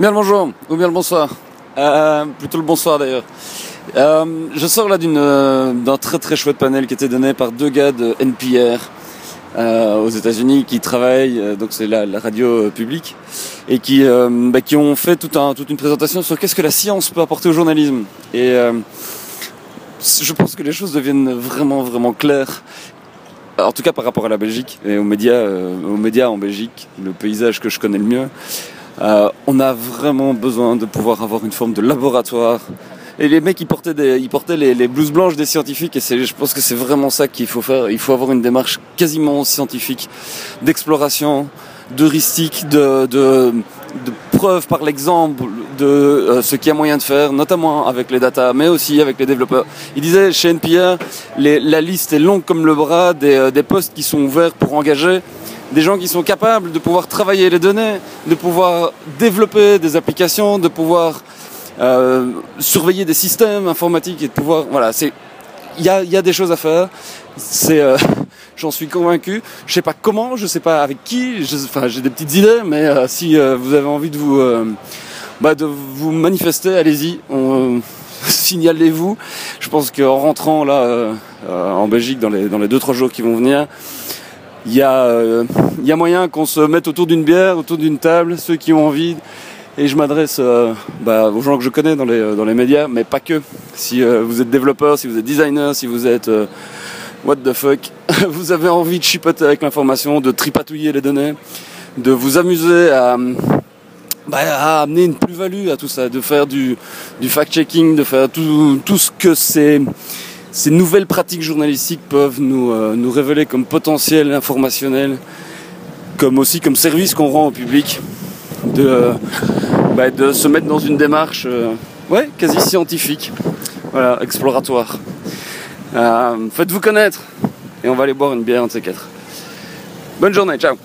Bien le bonjour, ou bien le bonsoir. Euh, plutôt le bonsoir d'ailleurs. Euh, je sors là d'une, euh, d'un très très chouette panel qui était donné par deux gars de NPR euh, aux États-Unis qui travaillent, euh, donc c'est la, radio euh, publique, et qui, euh, bah, qui ont fait tout un, toute une présentation sur qu'est-ce que la science peut apporter au journalisme. Et euh, je pense que les choses deviennent vraiment vraiment claires. En tout cas par rapport à la Belgique et aux médias, euh, aux médias en Belgique, le paysage que je connais le mieux. Euh, on a vraiment besoin de pouvoir avoir une forme de laboratoire. Et les mecs, ils portaient, des, ils portaient les, les blouses blanches des scientifiques, et je pense que c'est vraiment ça qu'il faut faire. Il faut avoir une démarche quasiment scientifique, d'exploration, d'heuristique, de, de, de preuve par l'exemple de euh, ce qu'il y a moyen de faire, notamment avec les data, mais aussi avec les développeurs. Il disait chez NPR, les, la liste est longue comme le bras des, euh, des postes qui sont ouverts pour engager des gens qui sont capables de pouvoir travailler les données, de pouvoir développer des applications, de pouvoir euh, surveiller des systèmes informatiques et de pouvoir voilà c'est il y a, y a des choses à faire. C'est euh, j'en suis convaincu. Je sais pas comment je sais pas avec qui enfin j'ai des petites idées mais euh, si euh, vous avez envie de vous euh, bah, de vous manifester allez-y signalez-vous. Je pense qu'en rentrant là euh, en Belgique dans les dans les deux trois jours qui vont venir il y, a, euh, y a moyen qu'on se mette autour d'une bière, autour d'une table, ceux qui ont envie. Et je m'adresse euh, bah, aux gens que je connais dans les, euh, dans les médias, mais pas que. Si euh, vous êtes développeur, si vous êtes designer, si vous êtes euh, what the fuck, vous avez envie de chipoter avec l'information, de tripatouiller les données, de vous amuser à, bah, à amener une plus-value à tout ça, de faire du, du fact-checking, de faire tout, tout ce que c'est ces nouvelles pratiques journalistiques peuvent nous, euh, nous révéler comme potentiel informationnel, comme aussi comme service qu'on rend au public, de, euh, bah, de se mettre dans une démarche euh, ouais, quasi scientifique, voilà, exploratoire. Faites-vous connaître et on va aller boire une bière un de ces quatre. Bonne journée, ciao